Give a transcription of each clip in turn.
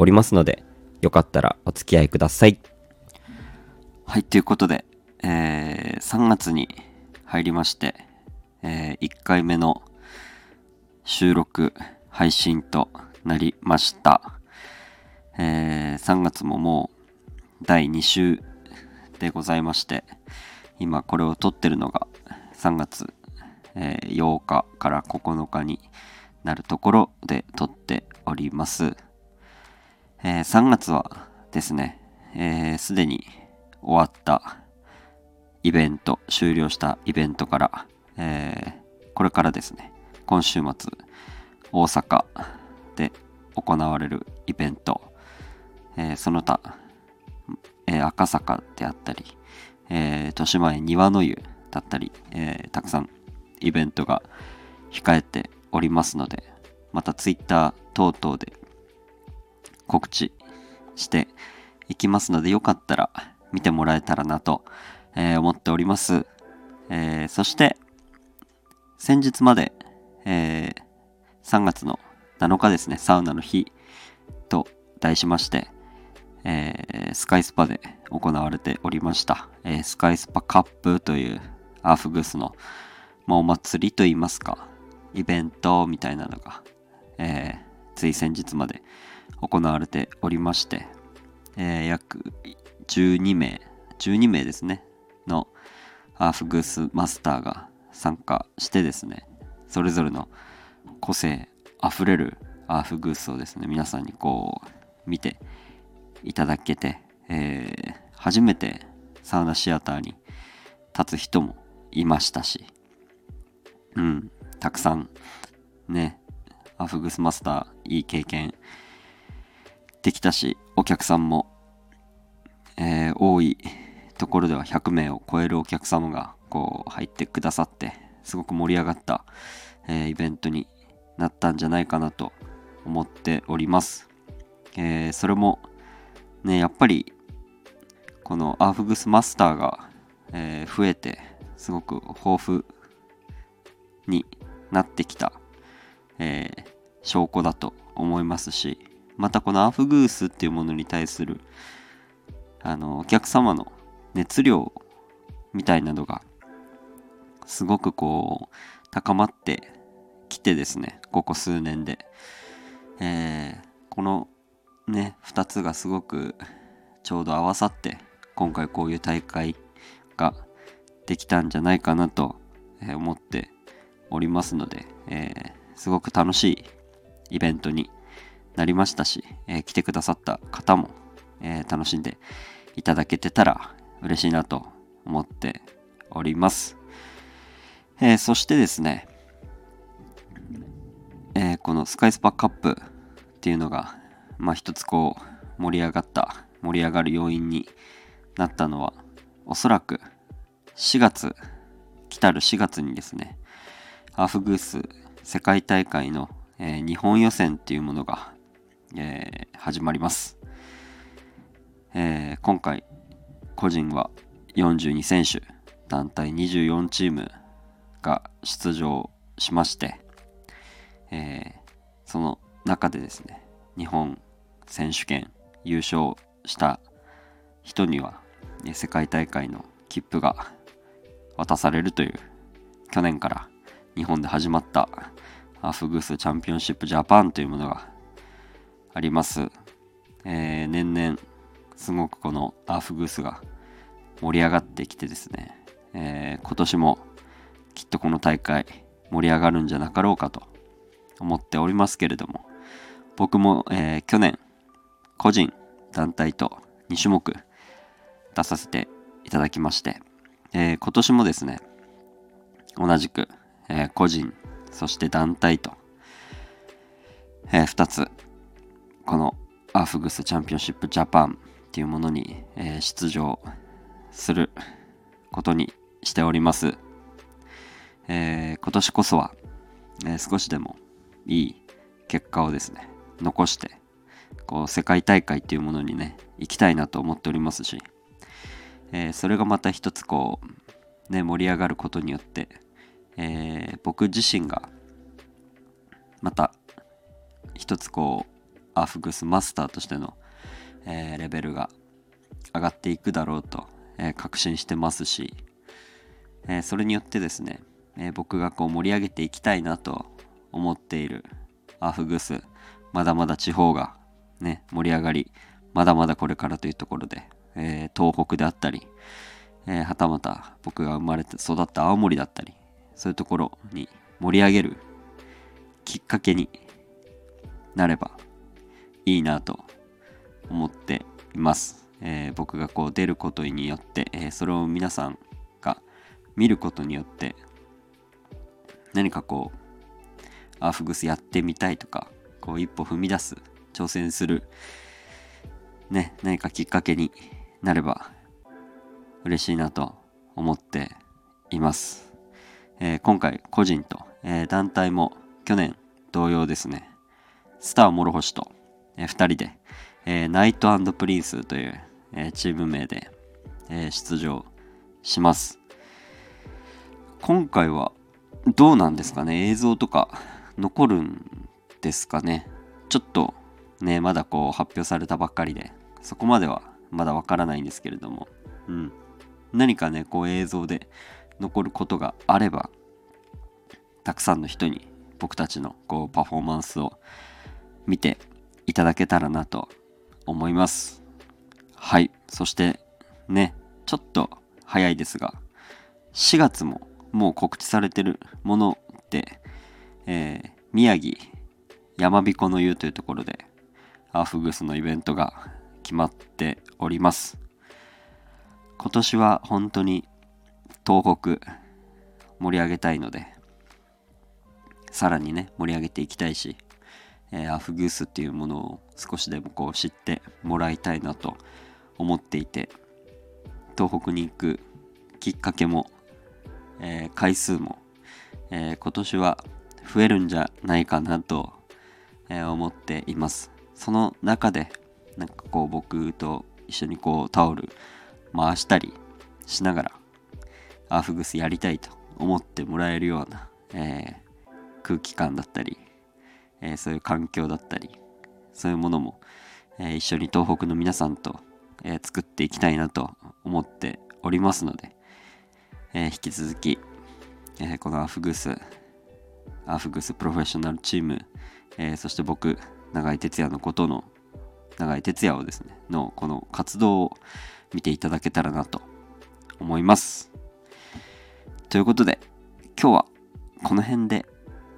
おりますので、よかったらお付き合いください。はい、ということで、えー3月に入りまして、え1回目の収録、配信となりました。えー3月ももう第2週でございまして、今これを撮ってるのが3月、えー8日から9日になるところで撮っております。えー3月はですね、えーすでに終わったイベント、終了したイベントから、えーこれからですね、今週末、大阪で行われるイベント、えーその他、えー赤坂であったり、えー豊島園庭の湯だったり、えたくさんイベントが控えておりますので、また Twitter 等々で告知していきますので、よかったら見てもらえたらなと、えー思っております。えーそして、先日まで、えー3月の7日ですね、サウナの日と題しまして、えースカイスパで行われておりました、えースカイスパカップというアーフグースの、まあ、お祭りといいますか、イベントみたいなのが、えーつい先日まで行われておりまして、えー約12名、12名ですね、のアーフグースマスターが参加してですね、それぞれの個性あふれるアーフグースをですね、皆さんにこう見ていただけて、えー初めてサウナシアターに立つ人もいましたし、うん、たくさんね、アーフグースマスターいい経験できたし、お客さんも、えー多いところでは100名を超えるお客様がこう入ってくださって、すごく盛り上がった、えーイベントになったんじゃないかなと思っております。えーそれもね、やっぱりこのアーフグスマスターが、え増えてすごく豊富になってきた、え証拠だと思いますしまたこのアフグースっていうものに対するあのお客様の熱量みたいなのがすごくこう高まってきてですねここ数年で、えーこのね2つがすごくちょうど合わさって今回こういう大会ができたんじゃないかなと思っておりますので、えーすごく楽しいイベントになりましたし、えー来てくださった方も、えー楽しんでいただけてたら嬉しいなと思っております。えーそしてですね、えーこのスカイスパカップっていうのが、まあ一つこう盛り上がった、盛り上がる要因になったのは、おそらく4月、来たる4月にですね、アーフグース世界大会の、えー日本予選っていうものが、えー始まります。えー今回、個人は42選手、団体24チームが出場しまして、えーその中でですね、日本選手権優勝した人には、え世界大会の切符が渡されるという、去年から日本で始まったアフグースチャンピオンシップジャパンというものがあります。えー年々すごくこのアーフグースが盛り上がってきてですね、えー今年もきっとこの大会盛り上がるんじゃなかろうかと思っておりますけれども。僕も、えー去年個人団体と2種目出させていただきまして、えー今年もですね同じく、え個人そして団体と、え2つこのアーフグスチャンピオンシップジャパンっていうものに、えー、出場することにしております。えー、今年こそは、えー、少しでもいい結果をですね、残して、こう、世界大会っていうものにね、行きたいなと思っておりますし、えー、それがまた一つこう、ね、盛り上がることによって、え、僕自身が、また、一つこう、アフグスマスターとしての、えー、レベルが上がっていくだろうと、えー、確信してますし、え、それによってですね、え僕がこう盛り上げていきたいなと思っているアフグスまだまだ地方がね盛り上がりまだまだこれからというところで、え、東北であったり、え、はたまた僕が生まれて育った青森だったりそういうところに盛り上げるきっかけになればいいなと思っています、えー、僕がこう出ることによって、えそれを皆さんが見ることによって何かこうアーフグスやってみたいとかこう一歩踏み出す挑戦するね何かきっかけになれば嬉しいなと思っています、えー、今回個人と、え、団体も去年同様ですね。スター諸星と、えー、2人で、えー、ナイトプリンスという、えー、チーム名で、えー、出場します。今回はどうなんですかね？映像とか残るんですかね？ちょっとねまだこう発表されたばっかりでそこまではまだわからないんですけれども。うん。何かねこう映像で残ることがあればたくさんの人に僕たちのこうパフォーマンスを見ていただけたらなと思います。はい。そしてねちょっと早いですが4月ももう告知されてるものって、えー、宮城山彦の湯というところでアーフグスのイベントが決まっております。今年は本当に東北盛り上げたいのでさらにね盛り上げていきたいし、えー、アフグースっていうものを少しでもこう知ってもらいたいなと思っていて東北に行くきっかけもえー、回数も、えー、今年は増えるんじゃないかなと、え、思っています。その中で、なんかこう僕と一緒にこうタオル回したりしながら、アフグスやりたいと思ってもらえるような、え空気感だったり、えそういう環境だったり、そういうものも、え一緒に東北の皆さんと、え作っていきたいなと思っておりますので、え、引き続き、え、このアフグス、アフグスプロフェッショナルチーム、え、そして僕、永井哲也のことの、永井哲也をですね、のこの活動を見ていただけたらなと思います。ということで、今日はこの辺で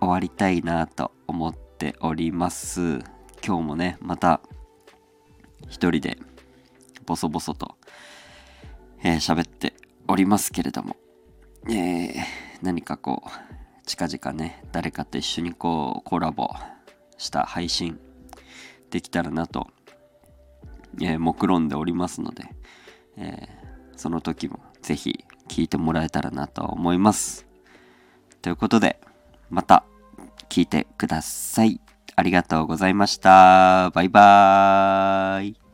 終わりたいなと思ってております。今日もね、また一人でボソボソと喋、えー、っておりますけれども、えー、何かこう、近々ね、誰かと一緒にこう、コラボした配信できたらなと、えー、目論んでおりますので、えー、その時もぜひ聞いてもらえたらなと思います。ということで、また聞いてください。ありがとうございました。バイバーイ。